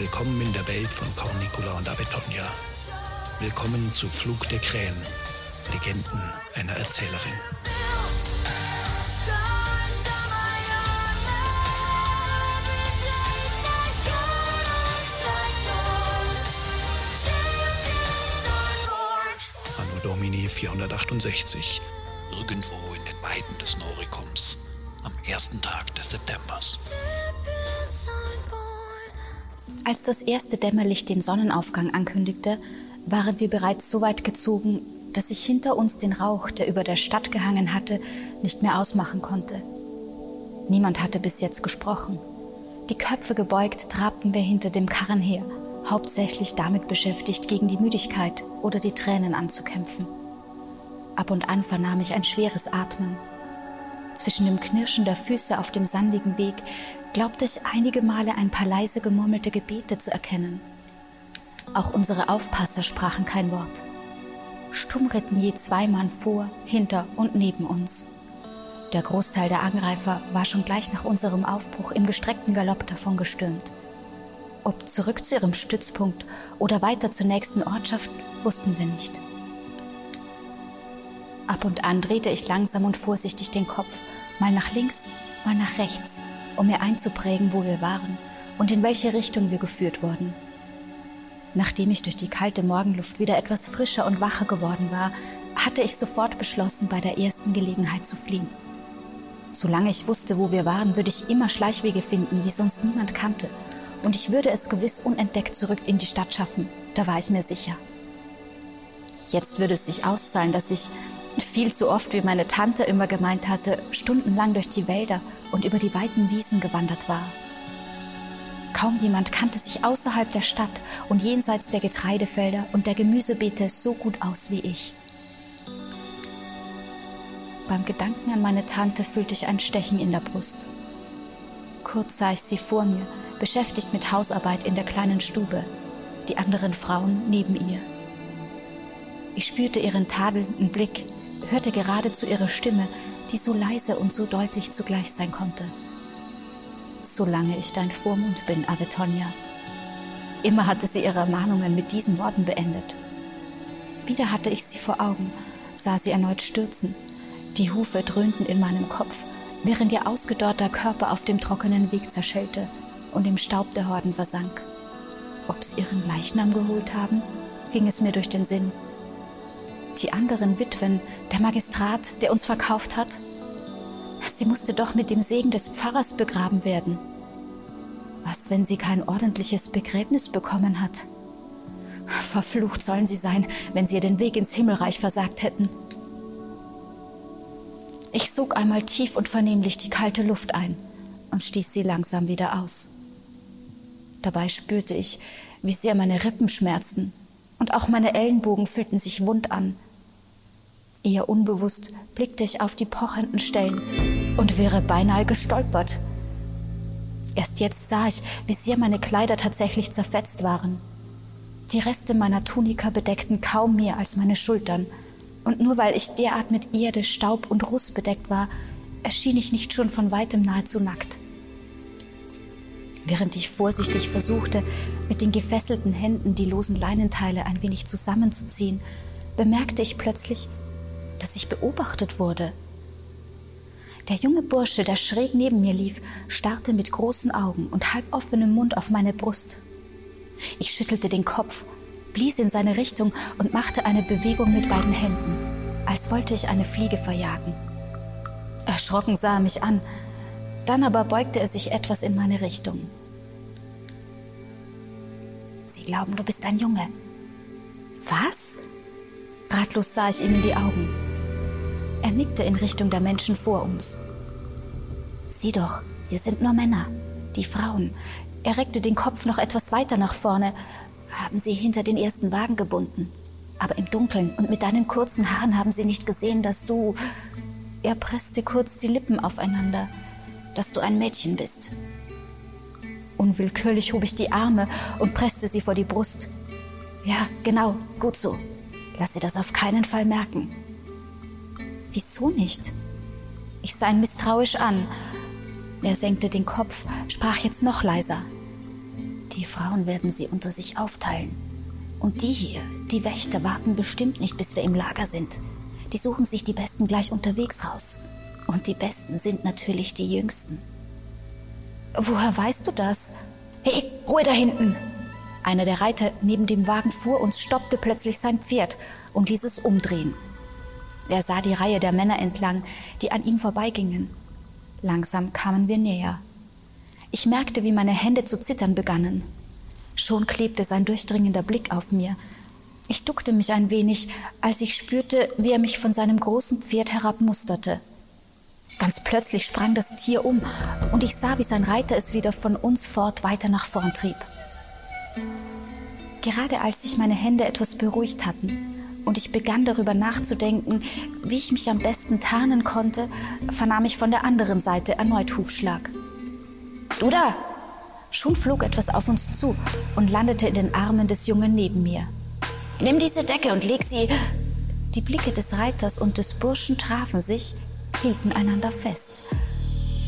Willkommen in der Welt von Cornicula und Abetonia. Willkommen zu Flug der Krähen, Legenden einer Erzählerin. Anno Domini 468 irgendwo in den Weiten des Norikums am ersten Tag des Septembers. Als das erste Dämmerlicht den Sonnenaufgang ankündigte, waren wir bereits so weit gezogen, dass ich hinter uns den Rauch, der über der Stadt gehangen hatte, nicht mehr ausmachen konnte. Niemand hatte bis jetzt gesprochen. Die Köpfe gebeugt trabten wir hinter dem Karren her, hauptsächlich damit beschäftigt, gegen die Müdigkeit oder die Tränen anzukämpfen. Ab und an vernahm ich ein schweres Atmen. Zwischen dem Knirschen der Füße auf dem sandigen Weg glaubte ich einige Male ein paar leise gemurmelte Gebete zu erkennen. Auch unsere Aufpasser sprachen kein Wort. Stumm ritten je zwei Mann vor, hinter und neben uns. Der Großteil der Angreifer war schon gleich nach unserem Aufbruch im gestreckten Galopp davon gestürmt. Ob zurück zu ihrem Stützpunkt oder weiter zur nächsten Ortschaft, wussten wir nicht. Ab und an drehte ich langsam und vorsichtig den Kopf, mal nach links, mal nach rechts, um mir einzuprägen, wo wir waren und in welche Richtung wir geführt wurden. Nachdem ich durch die kalte Morgenluft wieder etwas frischer und wacher geworden war, hatte ich sofort beschlossen, bei der ersten Gelegenheit zu fliehen. Solange ich wusste, wo wir waren, würde ich immer Schleichwege finden, die sonst niemand kannte, und ich würde es gewiss unentdeckt zurück in die Stadt schaffen, da war ich mir sicher. Jetzt würde es sich auszahlen, dass ich viel zu oft, wie meine Tante immer gemeint hatte, stundenlang durch die Wälder und über die weiten Wiesen gewandert war. Kaum jemand kannte sich außerhalb der Stadt und jenseits der Getreidefelder und der Gemüsebeete so gut aus wie ich. Beim Gedanken an meine Tante fühlte ich ein Stechen in der Brust. Kurz sah ich sie vor mir, beschäftigt mit Hausarbeit in der kleinen Stube, die anderen Frauen neben ihr. Ich spürte ihren tadelnden Blick, hörte geradezu ihre Stimme, die so leise und so deutlich zugleich sein konnte solange ich dein Vormund bin, Avetonia. Immer hatte sie ihre Ermahnungen mit diesen Worten beendet. Wieder hatte ich sie vor Augen, sah sie erneut stürzen. Die Hufe dröhnten in meinem Kopf, während ihr ausgedörrter Körper auf dem trockenen Weg zerschellte und im Staub der Horden versank. Ob sie ihren Leichnam geholt haben, ging es mir durch den Sinn. Die anderen Witwen, der Magistrat, der uns verkauft hat, Sie musste doch mit dem Segen des Pfarrers begraben werden. Was, wenn sie kein ordentliches Begräbnis bekommen hat? Verflucht sollen sie sein, wenn sie ihr den Weg ins Himmelreich versagt hätten. Ich sog einmal tief und vernehmlich die kalte Luft ein und stieß sie langsam wieder aus. Dabei spürte ich, wie sehr meine Rippen schmerzten und auch meine Ellenbogen fühlten sich wund an. Eher unbewusst blickte ich auf die pochenden Stellen und wäre beinahe gestolpert. Erst jetzt sah ich, wie sehr meine Kleider tatsächlich zerfetzt waren. Die Reste meiner Tunika bedeckten kaum mehr als meine Schultern, und nur weil ich derart mit Erde, Staub und Ruß bedeckt war, erschien ich nicht schon von weitem nahezu nackt. Während ich vorsichtig versuchte, mit den gefesselten Händen die losen Leinenteile ein wenig zusammenzuziehen, bemerkte ich plötzlich, dass ich beobachtet wurde. Der junge Bursche, der schräg neben mir lief, starrte mit großen Augen und halboffenem Mund auf meine Brust. Ich schüttelte den Kopf, blies in seine Richtung und machte eine Bewegung mit beiden Händen, als wollte ich eine Fliege verjagen. Erschrocken sah er mich an, dann aber beugte er sich etwas in meine Richtung. Sie glauben, du bist ein Junge. Was? Ratlos sah ich ihm in die Augen. Er nickte in Richtung der Menschen vor uns. Sieh doch, hier sind nur Männer, die Frauen. Er reckte den Kopf noch etwas weiter nach vorne, haben sie hinter den ersten Wagen gebunden. Aber im Dunkeln und mit deinen kurzen Haaren haben sie nicht gesehen, dass du. Er presste kurz die Lippen aufeinander, dass du ein Mädchen bist. Unwillkürlich hob ich die Arme und presste sie vor die Brust. Ja, genau, gut so. Lass sie das auf keinen Fall merken. Wieso nicht? Ich sah ihn misstrauisch an. Er senkte den Kopf, sprach jetzt noch leiser. Die Frauen werden sie unter sich aufteilen. Und die hier, die Wächter, warten bestimmt nicht, bis wir im Lager sind. Die suchen sich die Besten gleich unterwegs raus. Und die Besten sind natürlich die Jüngsten. Woher weißt du das? Hey, Ruhe da hinten! Einer der Reiter neben dem Wagen vor uns stoppte plötzlich sein Pferd und ließ es umdrehen. Er sah die Reihe der Männer entlang, die an ihm vorbeigingen. Langsam kamen wir näher. Ich merkte, wie meine Hände zu zittern begannen. Schon klebte sein durchdringender Blick auf mir. Ich duckte mich ein wenig, als ich spürte, wie er mich von seinem großen Pferd herab musterte. Ganz plötzlich sprang das Tier um und ich sah, wie sein Reiter es wieder von uns fort weiter nach vorn trieb. Gerade als sich meine Hände etwas beruhigt hatten und ich begann darüber nachzudenken, wie ich mich am besten tarnen konnte, vernahm ich von der anderen Seite erneut Hufschlag. Du da! Schon flog etwas auf uns zu und landete in den Armen des Jungen neben mir. Nimm diese Decke und leg sie. Die Blicke des Reiters und des Burschen trafen sich, hielten einander fest.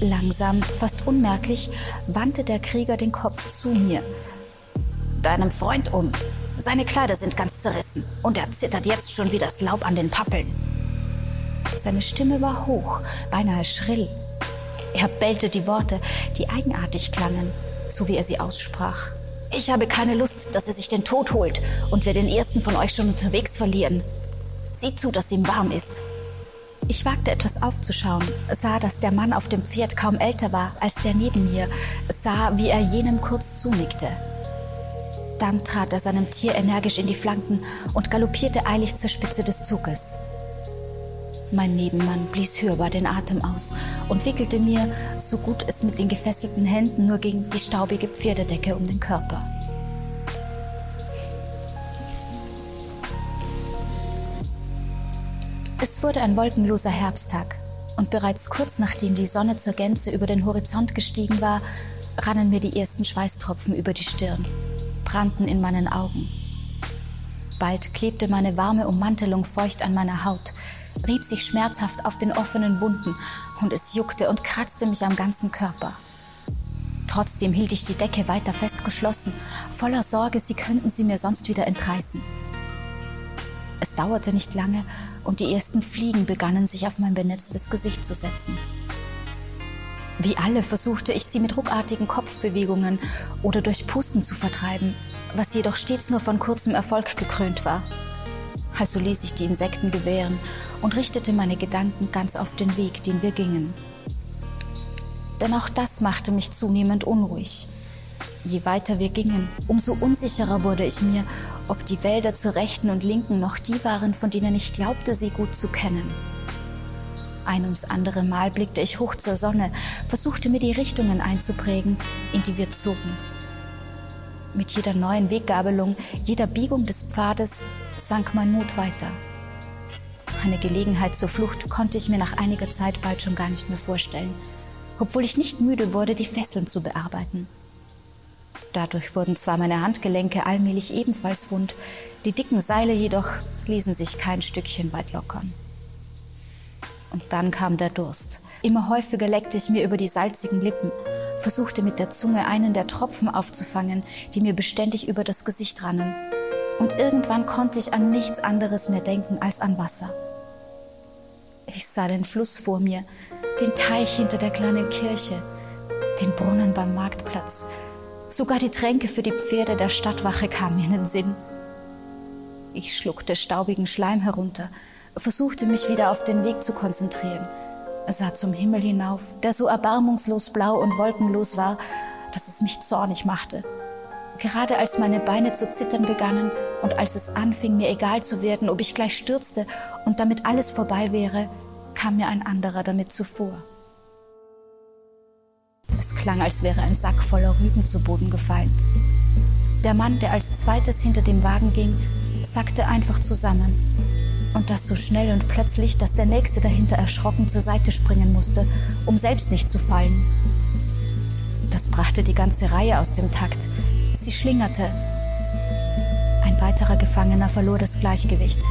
Langsam, fast unmerklich, wandte der Krieger den Kopf zu mir. Deinem Freund um. Seine Kleider sind ganz zerrissen und er zittert jetzt schon wie das Laub an den Pappeln. Seine Stimme war hoch, beinahe schrill. Er bellte die Worte, die eigenartig klangen, so wie er sie aussprach. Ich habe keine Lust, dass er sich den Tod holt und wir den ersten von euch schon unterwegs verlieren. Sieh zu, dass ihm warm ist. Ich wagte etwas aufzuschauen, sah, dass der Mann auf dem Pferd kaum älter war als der neben mir, sah, wie er jenem kurz zunickte. Dann trat er seinem Tier energisch in die Flanken und galoppierte eilig zur Spitze des Zuges. Mein Nebenmann blies hörbar den Atem aus und wickelte mir, so gut es mit den gefesselten Händen nur ging, die staubige Pferdedecke um den Körper. Es wurde ein wolkenloser Herbsttag und bereits kurz nachdem die Sonne zur Gänze über den Horizont gestiegen war, rannen mir die ersten Schweißtropfen über die Stirn, brannten in meinen Augen. Bald klebte meine warme Ummantelung feucht an meiner Haut, rieb sich schmerzhaft auf den offenen Wunden und es juckte und kratzte mich am ganzen Körper. Trotzdem hielt ich die Decke weiter fest geschlossen, voller Sorge, sie könnten sie mir sonst wieder entreißen. Es dauerte nicht lange und die ersten Fliegen begannen sich auf mein benetztes Gesicht zu setzen. Wie alle versuchte ich sie mit ruckartigen Kopfbewegungen oder durch Pusten zu vertreiben, was jedoch stets nur von kurzem Erfolg gekrönt war. Also ließ ich die Insekten gewähren und richtete meine Gedanken ganz auf den Weg, den wir gingen. Denn auch das machte mich zunehmend unruhig. Je weiter wir gingen, umso unsicherer wurde ich mir, ob die Wälder zur rechten und linken noch die waren, von denen ich glaubte, sie gut zu kennen. Ein ums andere Mal blickte ich hoch zur Sonne, versuchte mir die Richtungen einzuprägen, in die wir zogen. Mit jeder neuen Weggabelung, jeder Biegung des Pfades sank mein Mut weiter. Eine Gelegenheit zur Flucht konnte ich mir nach einiger Zeit bald schon gar nicht mehr vorstellen, obwohl ich nicht müde wurde, die Fesseln zu bearbeiten. Dadurch wurden zwar meine Handgelenke allmählich ebenfalls wund, die dicken Seile jedoch ließen sich kein Stückchen weit lockern. Und dann kam der Durst. Immer häufiger leckte ich mir über die salzigen Lippen, versuchte mit der Zunge einen der Tropfen aufzufangen, die mir beständig über das Gesicht rannen und irgendwann konnte ich an nichts anderes mehr denken als an Wasser. Ich sah den Fluss vor mir, den Teich hinter der kleinen Kirche, den Brunnen beim Marktplatz. Sogar die Tränke für die Pferde der Stadtwache kamen mir in den Sinn. Ich schluckte staubigen Schleim herunter, versuchte mich wieder auf den Weg zu konzentrieren, sah zum Himmel hinauf, der so erbarmungslos blau und wolkenlos war, dass es mich zornig machte Gerade als meine Beine zu zittern begannen und als es anfing, mir egal zu werden, ob ich gleich stürzte und damit alles vorbei wäre, kam mir ein anderer damit zuvor. Es klang, als wäre ein Sack voller Rüben zu Boden gefallen. Der Mann, der als zweites hinter dem Wagen ging, sackte einfach zusammen. Und das so schnell und plötzlich, dass der Nächste dahinter erschrocken zur Seite springen musste, um selbst nicht zu fallen. Das brachte die ganze Reihe aus dem Takt. Sie schlingerte. Ein weiterer Gefangener verlor das Gleichgewicht.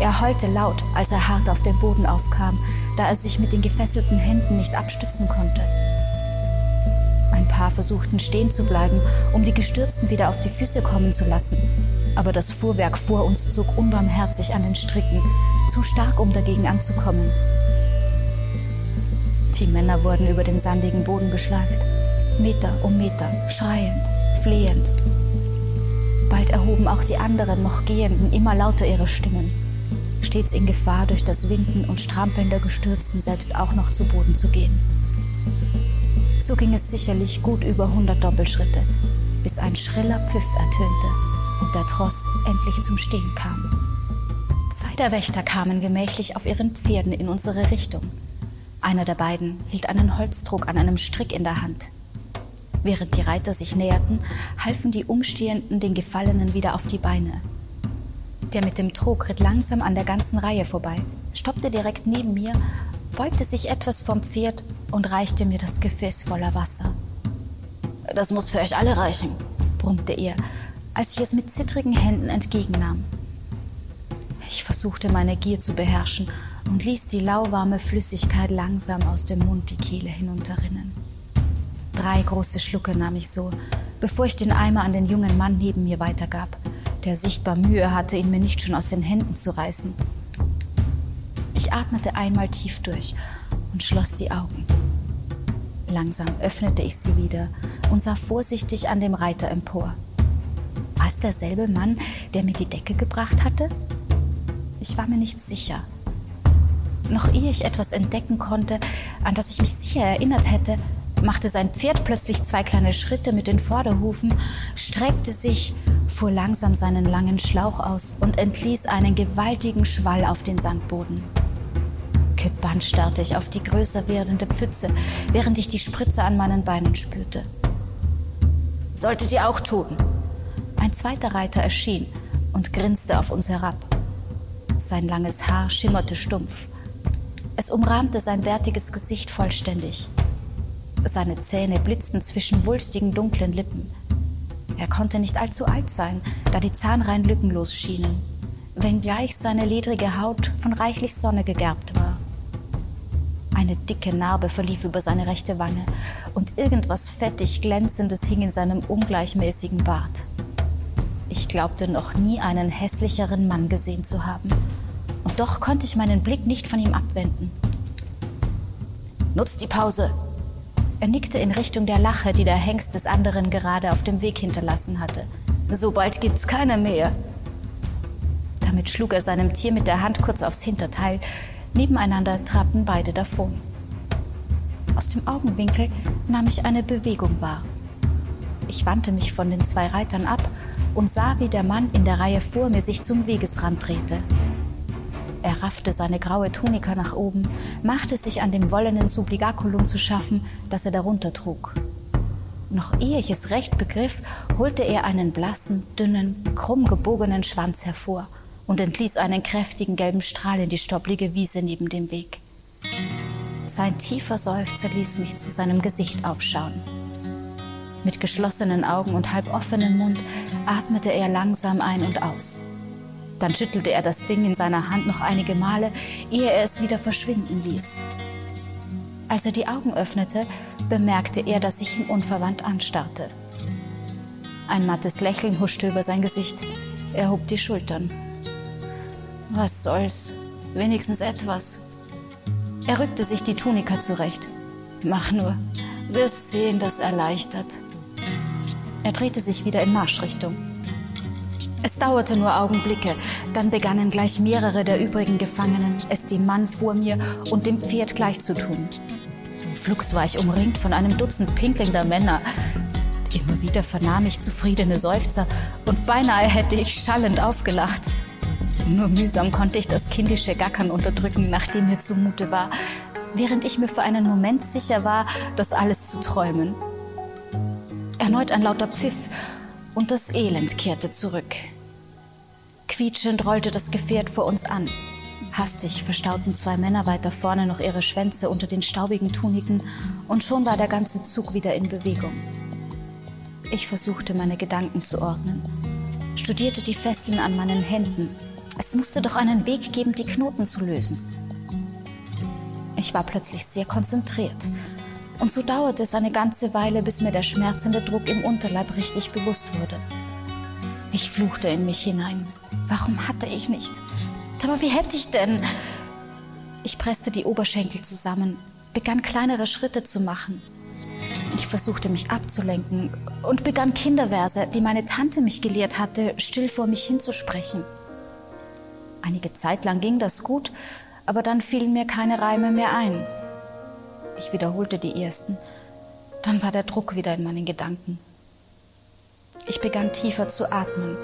Er heulte laut, als er hart auf den Boden aufkam, da er sich mit den gefesselten Händen nicht abstützen konnte. Paar versuchten stehen zu bleiben, um die Gestürzten wieder auf die Füße kommen zu lassen. Aber das Fuhrwerk vor uns zog unbarmherzig an den Stricken, zu stark, um dagegen anzukommen. Die Männer wurden über den sandigen Boden geschleift, Meter um Meter, schreiend, flehend. Bald erhoben auch die anderen noch Gehenden immer lauter ihre Stimmen, stets in Gefahr, durch das Winken und Strampeln der Gestürzten selbst auch noch zu Boden zu gehen. So ging es sicherlich gut über hundert Doppelschritte, bis ein schriller Pfiff ertönte und der Tross endlich zum Stehen kam. Zwei der Wächter kamen gemächlich auf ihren Pferden in unsere Richtung. Einer der beiden hielt einen Holzdruck an einem Strick in der Hand. Während die Reiter sich näherten, halfen die Umstehenden den Gefallenen wieder auf die Beine. Der mit dem Trog ritt langsam an der ganzen Reihe vorbei, stoppte direkt neben mir, beugte sich etwas vom Pferd und reichte mir das Gefäß voller Wasser. Das muss für euch alle reichen, brummte er, als ich es mit zittrigen Händen entgegennahm. Ich versuchte meine Gier zu beherrschen und ließ die lauwarme Flüssigkeit langsam aus dem Mund die Kehle hinunterrinnen. Drei große Schlucke nahm ich so, bevor ich den Eimer an den jungen Mann neben mir weitergab, der sichtbar Mühe hatte, ihn mir nicht schon aus den Händen zu reißen. Atmete einmal tief durch und schloss die Augen. Langsam öffnete ich sie wieder und sah vorsichtig an dem Reiter empor. War es derselbe Mann, der mir die Decke gebracht hatte? Ich war mir nicht sicher. Noch ehe ich etwas entdecken konnte, an das ich mich sicher erinnert hätte, machte sein Pferd plötzlich zwei kleine Schritte mit den Vorderhufen, streckte sich, fuhr langsam seinen langen Schlauch aus und entließ einen gewaltigen Schwall auf den Sandboden. Gebannt starrte ich auf die größer werdende Pfütze, während ich die Spritze an meinen Beinen spürte. Solltet ihr auch tun. Ein zweiter Reiter erschien und grinste auf uns herab. Sein langes Haar schimmerte stumpf. Es umrahmte sein bärtiges Gesicht vollständig. Seine Zähne blitzten zwischen wulstigen dunklen Lippen. Er konnte nicht allzu alt sein, da die Zahnreihen lückenlos schienen, wenngleich seine ledrige Haut von reichlich Sonne gegerbt. Eine dicke Narbe verlief über seine rechte Wange und irgendwas fettig Glänzendes hing in seinem ungleichmäßigen Bart. Ich glaubte noch nie einen hässlicheren Mann gesehen zu haben. Und doch konnte ich meinen Blick nicht von ihm abwenden. Nutzt die Pause! Er nickte in Richtung der Lache, die der Hengst des anderen gerade auf dem Weg hinterlassen hatte. So bald gibt's keine mehr. Damit schlug er seinem Tier mit der Hand kurz aufs Hinterteil, Nebeneinander trabten beide davon. Aus dem Augenwinkel nahm ich eine Bewegung wahr. Ich wandte mich von den zwei Reitern ab und sah, wie der Mann in der Reihe vor mir sich zum Wegesrand drehte. Er raffte seine graue Tunika nach oben, machte sich an dem wollenen Subligaculum zu schaffen, das er darunter trug. Noch ehe ich es recht begriff, holte er einen blassen, dünnen, krumm gebogenen Schwanz hervor und entließ einen kräftigen gelben Strahl in die stopplige Wiese neben dem Weg. Sein tiefer Seufzer ließ mich zu seinem Gesicht aufschauen. Mit geschlossenen Augen und halb offenem Mund atmete er langsam ein und aus. Dann schüttelte er das Ding in seiner Hand noch einige Male, ehe er es wieder verschwinden ließ. Als er die Augen öffnete, bemerkte er, dass ich ihn unverwandt anstarrte. Ein mattes Lächeln huschte über sein Gesicht. Er hob die Schultern. Was soll's? Wenigstens etwas. Er rückte sich die Tunika zurecht. Mach nur. Wirst sehen, das erleichtert. Er drehte sich wieder in Marschrichtung. Es dauerte nur Augenblicke, dann begannen gleich mehrere der übrigen Gefangenen, es dem Mann vor mir und dem Pferd gleich zu tun. Flugs war ich umringt von einem Dutzend pinkelnder Männer. Immer wieder vernahm ich zufriedene Seufzer und beinahe hätte ich schallend aufgelacht. Nur mühsam konnte ich das kindische Gackern unterdrücken, nachdem mir zumute war, während ich mir für einen Moment sicher war, das alles zu träumen. Erneut ein lauter Pfiff, und das Elend kehrte zurück. Quietschend rollte das Gefährt vor uns an. Hastig verstauten zwei Männer weiter vorne noch ihre Schwänze unter den staubigen Tuniken und schon war der ganze Zug wieder in Bewegung. Ich versuchte meine Gedanken zu ordnen, studierte die Fesseln an meinen Händen. Es musste doch einen Weg geben, die Knoten zu lösen. Ich war plötzlich sehr konzentriert. Und so dauerte es eine ganze Weile, bis mir der schmerzende Druck im Unterleib richtig bewusst wurde. Ich fluchte in mich hinein. Warum hatte ich nicht? Aber wie hätte ich denn? Ich presste die Oberschenkel zusammen, begann kleinere Schritte zu machen. Ich versuchte mich abzulenken und begann Kinderverse, die meine Tante mich gelehrt hatte, still vor mich hinzusprechen. Einige Zeit lang ging das gut, aber dann fielen mir keine Reime mehr ein. Ich wiederholte die ersten. Dann war der Druck wieder in meinen Gedanken. Ich begann tiefer zu atmen,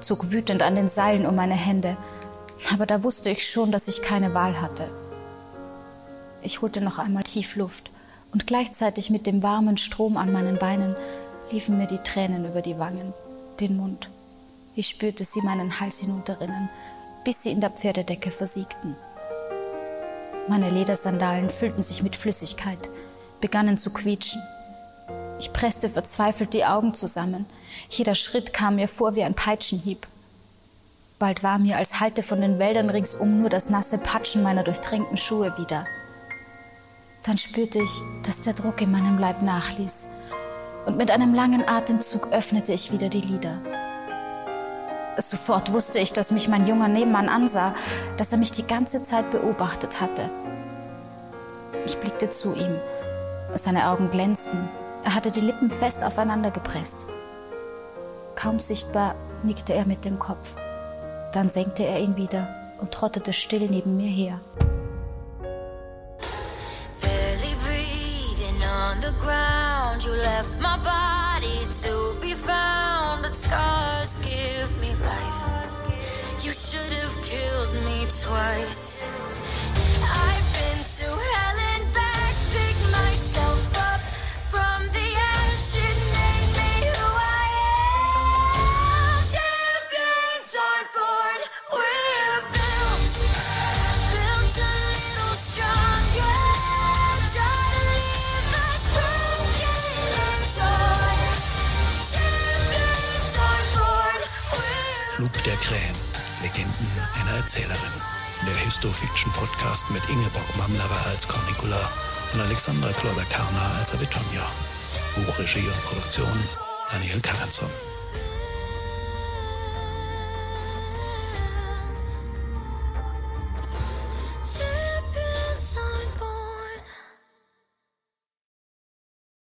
zog wütend an den Seilen um meine Hände, aber da wusste ich schon, dass ich keine Wahl hatte. Ich holte noch einmal tief Luft und gleichzeitig mit dem warmen Strom an meinen Beinen liefen mir die Tränen über die Wangen, den Mund. Ich spürte sie meinen Hals hinunterrinnen, bis sie in der Pferdedecke versiegten. Meine Ledersandalen füllten sich mit Flüssigkeit, begannen zu quietschen. Ich presste verzweifelt die Augen zusammen. Jeder Schritt kam mir vor wie ein Peitschenhieb. Bald war mir, als halte von den Wäldern ringsum nur das nasse Patschen meiner durchtränkten Schuhe wieder. Dann spürte ich, dass der Druck in meinem Leib nachließ, und mit einem langen Atemzug öffnete ich wieder die Lider. Sofort wusste ich, dass mich mein junger Nebenmann ansah, dass er mich die ganze Zeit beobachtet hatte. Ich blickte zu ihm. Seine Augen glänzten. Er hatte die Lippen fest aufeinander gepresst. Kaum sichtbar nickte er mit dem Kopf. Dann senkte er ihn wieder und trottete still neben mir her. Scars give me life. You should have killed me twice. I've been to hell and back, der Krähen, Legenden einer Erzählerin. Der Histofiction-Podcast mit Ingeborg Mamlerer als Cornicula und Alexandra Kloder-Karner als Avitonia. Buchregie und Produktion Daniel Karanson.